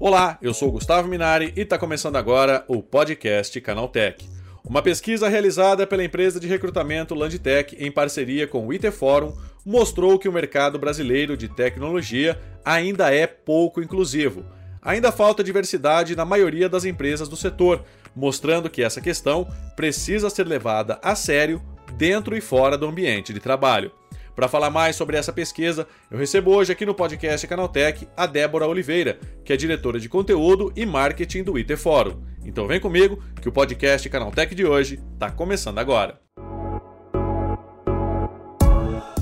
Olá, eu sou Gustavo Minari e está começando agora o podcast Canaltech. Uma pesquisa realizada pela empresa de recrutamento Landtech em parceria com o IT Forum mostrou que o mercado brasileiro de tecnologia ainda é pouco inclusivo. Ainda falta diversidade na maioria das empresas do setor, mostrando que essa questão precisa ser levada a sério dentro e fora do ambiente de trabalho. Para falar mais sobre essa pesquisa, eu recebo hoje aqui no podcast Canaltech a Débora Oliveira, que é diretora de conteúdo e marketing do IT Fórum. Então vem comigo que o podcast Canaltech de hoje está começando agora.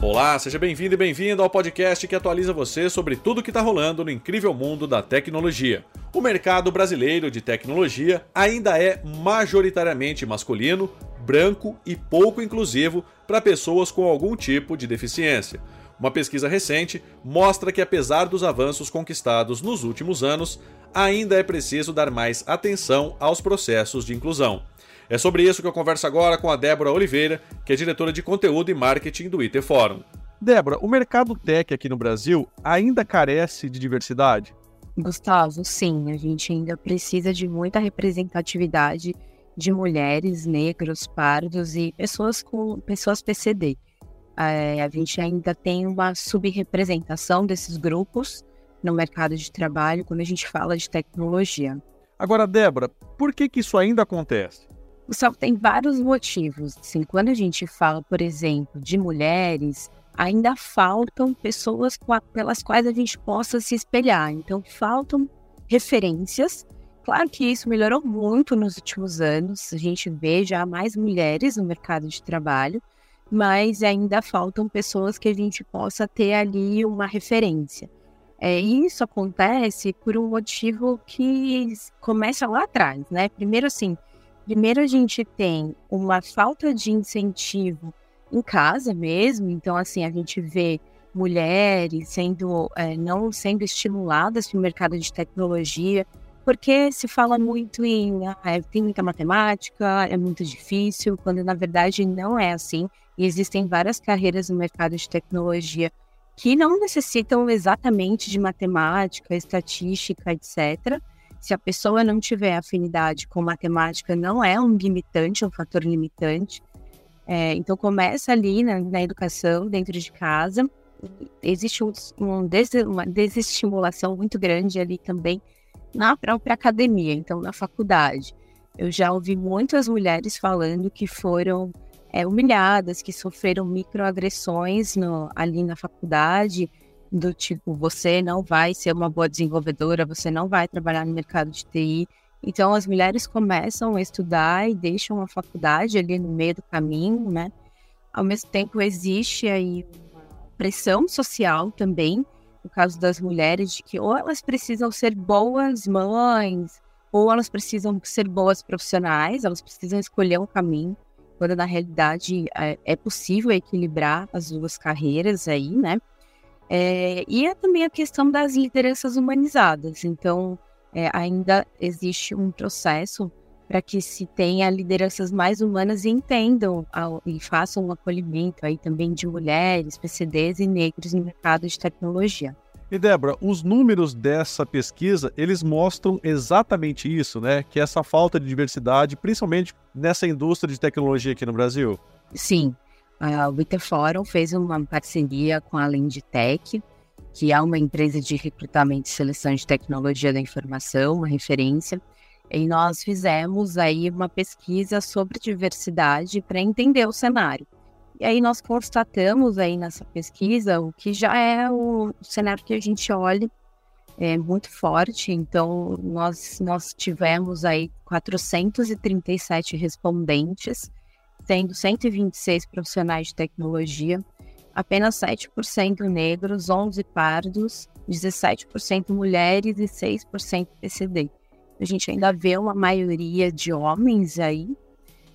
Olá, seja bem-vindo e bem-vinda ao podcast que atualiza você sobre tudo o que está rolando no incrível mundo da tecnologia. O mercado brasileiro de tecnologia ainda é majoritariamente masculino, branco e pouco inclusivo para pessoas com algum tipo de deficiência. Uma pesquisa recente mostra que, apesar dos avanços conquistados nos últimos anos, ainda é preciso dar mais atenção aos processos de inclusão. É sobre isso que eu converso agora com a Débora Oliveira, que é diretora de conteúdo e marketing do IT Forum. Débora, o mercado tech aqui no Brasil ainda carece de diversidade? Gustavo, sim, a gente ainda precisa de muita representatividade de mulheres, negros, pardos e pessoas com pessoas PCD. É, a gente ainda tem uma subrepresentação desses grupos no mercado de trabalho quando a gente fala de tecnologia. Agora, Débora, por que, que isso ainda acontece? Gustavo, tem vários motivos. Assim, quando a gente fala, por exemplo, de mulheres, ainda faltam pessoas pelas quais a gente possa se espelhar. Então, faltam referências Claro que isso melhorou muito nos últimos anos, a gente vê já mais mulheres no mercado de trabalho, mas ainda faltam pessoas que a gente possa ter ali uma referência. É, isso acontece por um motivo que começa lá atrás, né? Primeiro, assim, primeiro a gente tem uma falta de incentivo em casa mesmo, então, assim, a gente vê mulheres sendo, é, não sendo estimuladas para o mercado de tecnologia, porque se fala muito em ah, é, tem muita matemática, é muito difícil, quando na verdade não é assim. E existem várias carreiras no mercado de tecnologia que não necessitam exatamente de matemática, estatística, etc. Se a pessoa não tiver afinidade com matemática, não é um limitante, é um fator limitante. É, então começa ali na, na, educação, dentro de casa. Existe um, um des, uma desestimulação muito grande ali também na própria academia, então na faculdade. Eu já ouvi muitas mulheres falando que foram é, humilhadas, que sofreram microagressões no, ali na faculdade, do tipo, você não vai ser uma boa desenvolvedora, você não vai trabalhar no mercado de TI. Então, as mulheres começam a estudar e deixam a faculdade ali no meio do caminho, né? Ao mesmo tempo, existe aí pressão social também no caso das mulheres, de que ou elas precisam ser boas mães, ou elas precisam ser boas profissionais, elas precisam escolher um caminho, quando na realidade é, é possível equilibrar as duas carreiras aí, né? É, e é também a questão das lideranças humanizadas. Então, é, ainda existe um processo para que se tenha lideranças mais humanas e entendam ao, e façam um acolhimento aí também de mulheres, PCDs e negros no mercado de tecnologia. E Débora, os números dessa pesquisa, eles mostram exatamente isso, né? Que é essa falta de diversidade, principalmente nessa indústria de tecnologia aqui no Brasil. Sim. A Wita Forum fez uma parceria com a Lendtech, que é uma empresa de recrutamento e seleção de tecnologia da informação, uma referência. E nós fizemos aí uma pesquisa sobre diversidade para entender o cenário. E aí nós constatamos aí nessa pesquisa o que já é o cenário que a gente olha é muito forte. Então nós nós tivemos aí 437 respondentes, sendo 126 profissionais de tecnologia, apenas 7% negros, 11 pardos, 17% mulheres e 6% PCD. A gente ainda vê uma maioria de homens aí,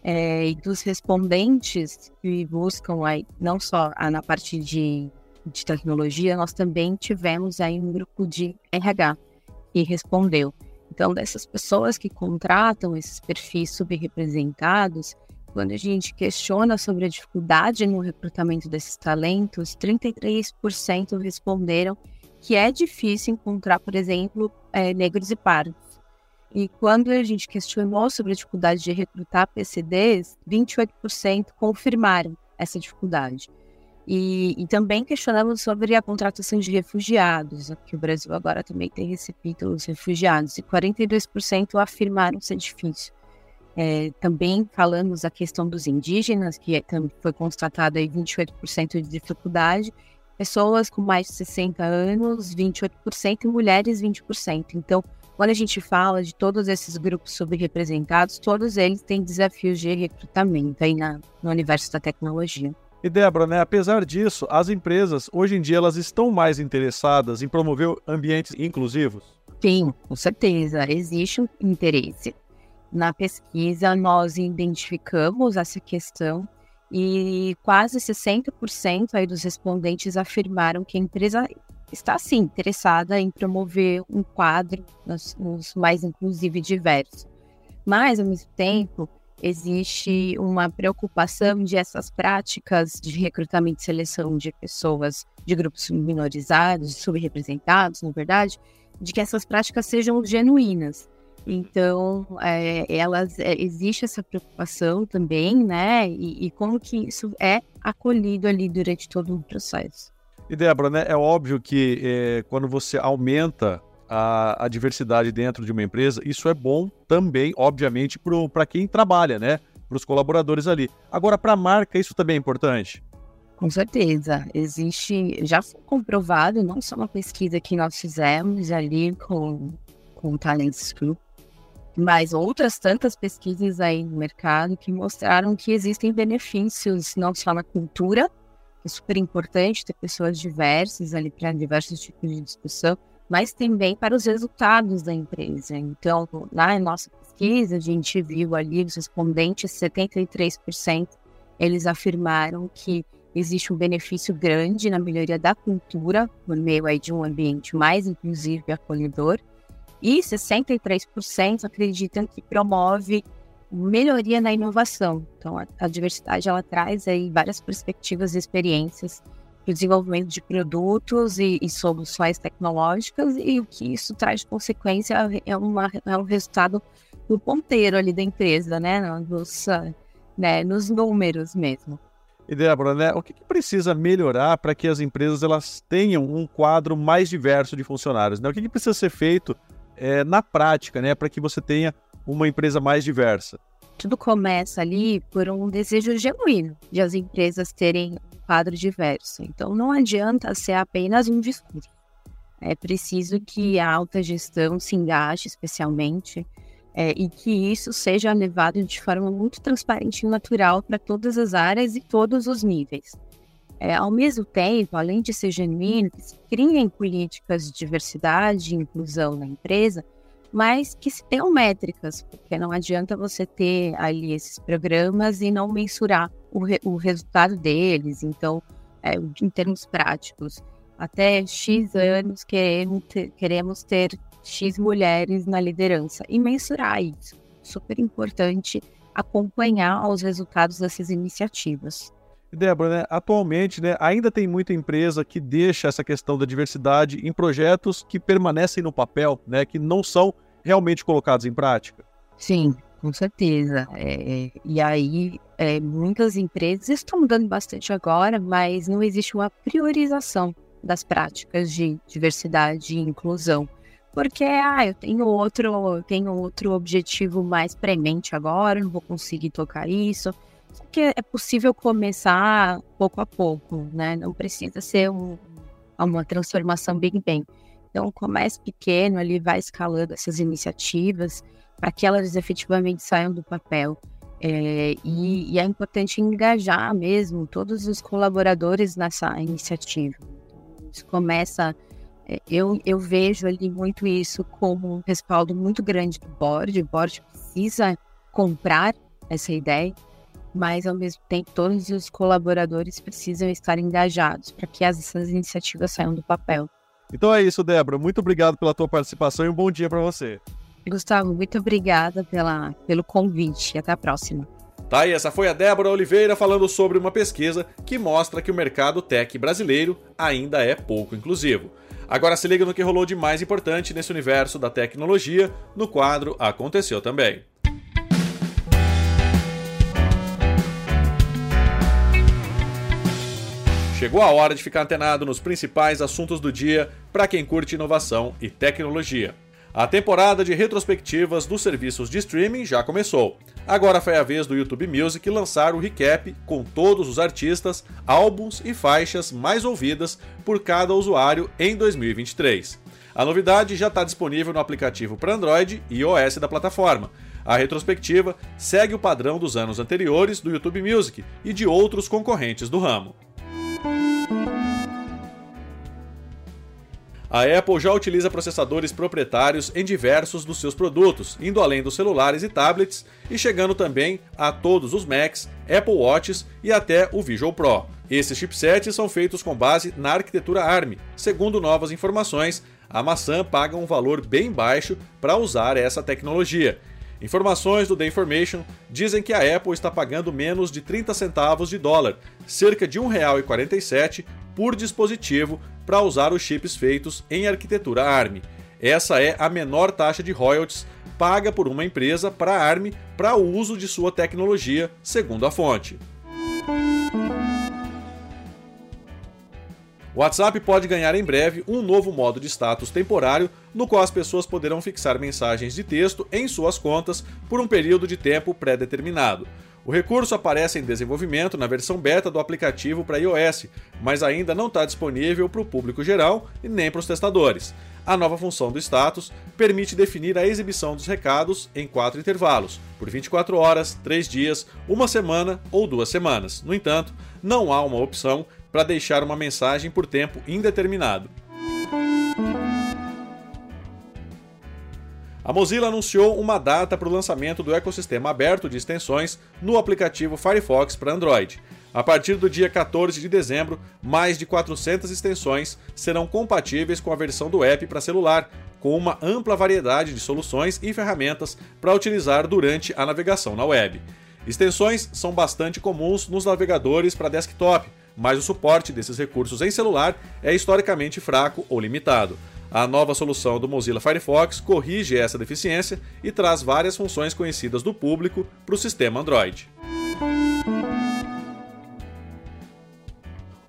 é, e dos respondentes que buscam aí, não só na parte de, de tecnologia, nós também tivemos aí um grupo de RH que respondeu. Então, dessas pessoas que contratam esses perfis subrepresentados, quando a gente questiona sobre a dificuldade no recrutamento desses talentos, 33% responderam que é difícil encontrar, por exemplo, é, negros e pardos. E quando a gente questionou sobre a dificuldade de recrutar PCDs, 28% confirmaram essa dificuldade. E, e, também questionamos sobre a contratação de refugiados, que o Brasil agora também tem recebido os refugiados, e 42% afirmaram ser difícil. É, também falamos a questão dos indígenas, que é, foi constatado aí 28% de dificuldade, pessoas com mais de 60 anos, 28%, e mulheres, 20%. Então, quando a gente fala de todos esses grupos subrepresentados, todos eles têm desafios de recrutamento aí na, no universo da tecnologia. E Débora, né, apesar disso, as empresas hoje em dia elas estão mais interessadas em promover ambientes inclusivos? Sim, com certeza, existe um interesse. Na pesquisa, nós identificamos essa questão e quase 60% aí dos respondentes afirmaram que a empresa está sim interessada em promover um quadro nos, nos mais inclusivo e diverso. Mas, ao mesmo tempo, existe uma preocupação de essas práticas de recrutamento e seleção de pessoas de grupos minorizados, subrepresentados, na verdade, de que essas práticas sejam genuínas. Então, é, elas é, existe essa preocupação também, né? E, e, como que isso é acolhido ali durante todo o processo. E Débora, né, é óbvio que é, quando você aumenta a, a, diversidade dentro de uma empresa, isso é bom também, obviamente, para quem trabalha, né? Para os colaboradores ali. Agora, para a marca, isso também é importante? Com certeza. Existe, já foi comprovado, não só uma pesquisa que nós fizemos ali com, com o Talents Group, mas outras tantas pesquisas aí no mercado que mostraram que existem benefícios não só na cultura, é super importante ter pessoas diversas ali para diversos tipos de discussão, mas também para os resultados da empresa. Então, na nossa pesquisa, a gente viu ali os respondentes, 73% eles afirmaram que existe um benefício grande na melhoria da cultura por meio aí de um ambiente mais inclusivo e acolhedor, e 63% acreditam que promove melhoria na inovação. Então, a, a diversidade ela traz aí várias perspectivas e experiências para o desenvolvimento de produtos e, e, soluções tecnológicas e o que isso traz de consequência é, uma, é um resultado do ponteiro ali da empresa, né, nos, né, nos números mesmo. E Débora, né, o que, que precisa melhorar para que as empresas elas tenham um quadro mais diverso de funcionários? Né? O que, que precisa ser feito é, na prática, né, para que você tenha uma empresa mais diversa? Tudo começa ali por um desejo genuíno de as empresas terem um quadro diverso. Então, não adianta ser apenas um discurso. É preciso que a alta gestão se engaje, especialmente, é, e que isso seja levado de forma muito transparente e natural para todas as áreas e todos os níveis. É, ao mesmo tempo, além de ser genuíno, se criem políticas de diversidade e inclusão na empresa, mas que se tenham métricas, porque não adianta você ter ali esses programas e não mensurar o, re, o resultado deles. Então, é, em termos práticos, até X anos queremos ter, queremos ter X mulheres na liderança e mensurar isso. Super importante acompanhar os resultados dessas iniciativas. Débora, né, atualmente né, ainda tem muita empresa que deixa essa questão da diversidade em projetos que permanecem no papel, né, que não são realmente colocados em prática. Sim, com certeza. É, e aí, é, muitas empresas estão mudando bastante agora, mas não existe uma priorização das práticas de diversidade e inclusão. Porque, ah, eu tenho outro, eu tenho outro objetivo mais premente agora, não vou conseguir tocar isso que é possível começar pouco a pouco, né? Não precisa ser um, uma transformação Big Bang. Então, comece pequeno, ali vai escalando essas iniciativas para que elas efetivamente saiam do papel. É, e, e, é importante engajar mesmo todos os colaboradores nessa iniciativa. Isso começa, é, eu, eu vejo ali muito isso como um respaldo muito grande do board. O board precisa comprar essa ideia mas ao mesmo tempo todos os colaboradores precisam estar engajados para que essas iniciativas saiam do papel. Então é isso, Débora. Muito obrigado pela tua participação e um bom dia para você. Gustavo, muito obrigada pela, pelo convite. Até a próxima. Tá, e essa foi a Débora Oliveira falando sobre uma pesquisa que mostra que o mercado tech brasileiro ainda é pouco inclusivo. Agora se liga no que rolou de mais importante nesse universo da tecnologia no quadro Aconteceu também. Chegou a hora de ficar antenado nos principais assuntos do dia para quem curte inovação e tecnologia. A temporada de retrospectivas dos serviços de streaming já começou. Agora foi a vez do YouTube Music lançar o recap com todos os artistas, álbuns e faixas mais ouvidas por cada usuário em 2023. A novidade já está disponível no aplicativo para Android e iOS da plataforma. A retrospectiva segue o padrão dos anos anteriores do YouTube Music e de outros concorrentes do ramo. A Apple já utiliza processadores proprietários em diversos dos seus produtos, indo além dos celulares e tablets e chegando também a todos os Macs, Apple Watches e até o Visual Pro. Esses chipsets são feitos com base na arquitetura ARM. Segundo novas informações, a maçã paga um valor bem baixo para usar essa tecnologia. Informações do The Information dizem que a Apple está pagando menos de 30 centavos de dólar, cerca de R$ 1,47 por dispositivo para usar os chips feitos em arquitetura ARM. Essa é a menor taxa de royalties paga por uma empresa para a ARM para o uso de sua tecnologia, segundo a fonte. O WhatsApp pode ganhar em breve um novo modo de status temporário, no qual as pessoas poderão fixar mensagens de texto em suas contas por um período de tempo pré-determinado. O recurso aparece em desenvolvimento na versão beta do aplicativo para iOS, mas ainda não está disponível para o público geral e nem para os testadores. A nova função do status permite definir a exibição dos recados em quatro intervalos, por 24 horas, 3 dias, uma semana ou duas semanas. No entanto, não há uma opção para deixar uma mensagem por tempo indeterminado. A Mozilla anunciou uma data para o lançamento do ecossistema aberto de extensões no aplicativo Firefox para Android. A partir do dia 14 de dezembro, mais de 400 extensões serão compatíveis com a versão do app para celular, com uma ampla variedade de soluções e ferramentas para utilizar durante a navegação na web. Extensões são bastante comuns nos navegadores para desktop, mas o suporte desses recursos em celular é historicamente fraco ou limitado. A nova solução do Mozilla Firefox corrige essa deficiência e traz várias funções conhecidas do público para o sistema Android.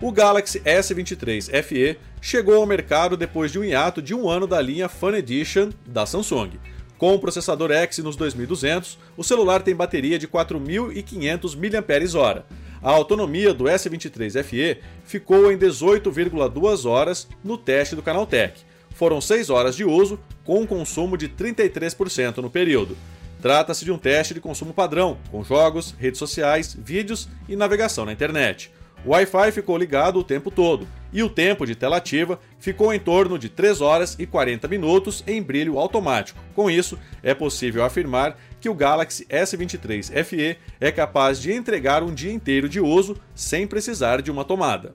O Galaxy S23 FE chegou ao mercado depois de um hiato de um ano da linha Fun Edition da Samsung. Com o processador Exynos 2200, o celular tem bateria de 4.500 mAh. A autonomia do S23 FE ficou em 18,2 horas no teste do Canaltech foram 6 horas de uso, com um consumo de 33% no período. Trata-se de um teste de consumo padrão, com jogos, redes sociais, vídeos e navegação na internet. O Wi-Fi ficou ligado o tempo todo e o tempo de tela ativa ficou em torno de 3 horas e 40 minutos em brilho automático. Com isso, é possível afirmar que o Galaxy S23 FE é capaz de entregar um dia inteiro de uso sem precisar de uma tomada.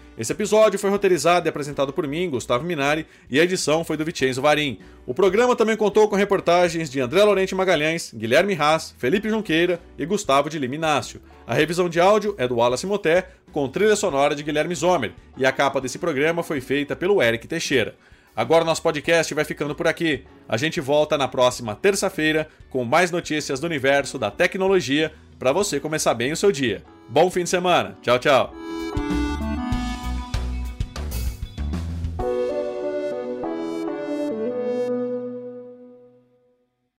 Esse episódio foi roteirizado e apresentado por mim, Gustavo Minari, e a edição foi do Vicenzo Varim. O programa também contou com reportagens de André Lorente Magalhães, Guilherme Haas, Felipe Junqueira e Gustavo de Liminácio. A revisão de áudio é do Wallace Moté, com trilha sonora de Guilherme Zomer, e a capa desse programa foi feita pelo Eric Teixeira. Agora nosso podcast vai ficando por aqui. A gente volta na próxima terça-feira com mais notícias do universo da tecnologia para você começar bem o seu dia. Bom fim de semana. Tchau, tchau.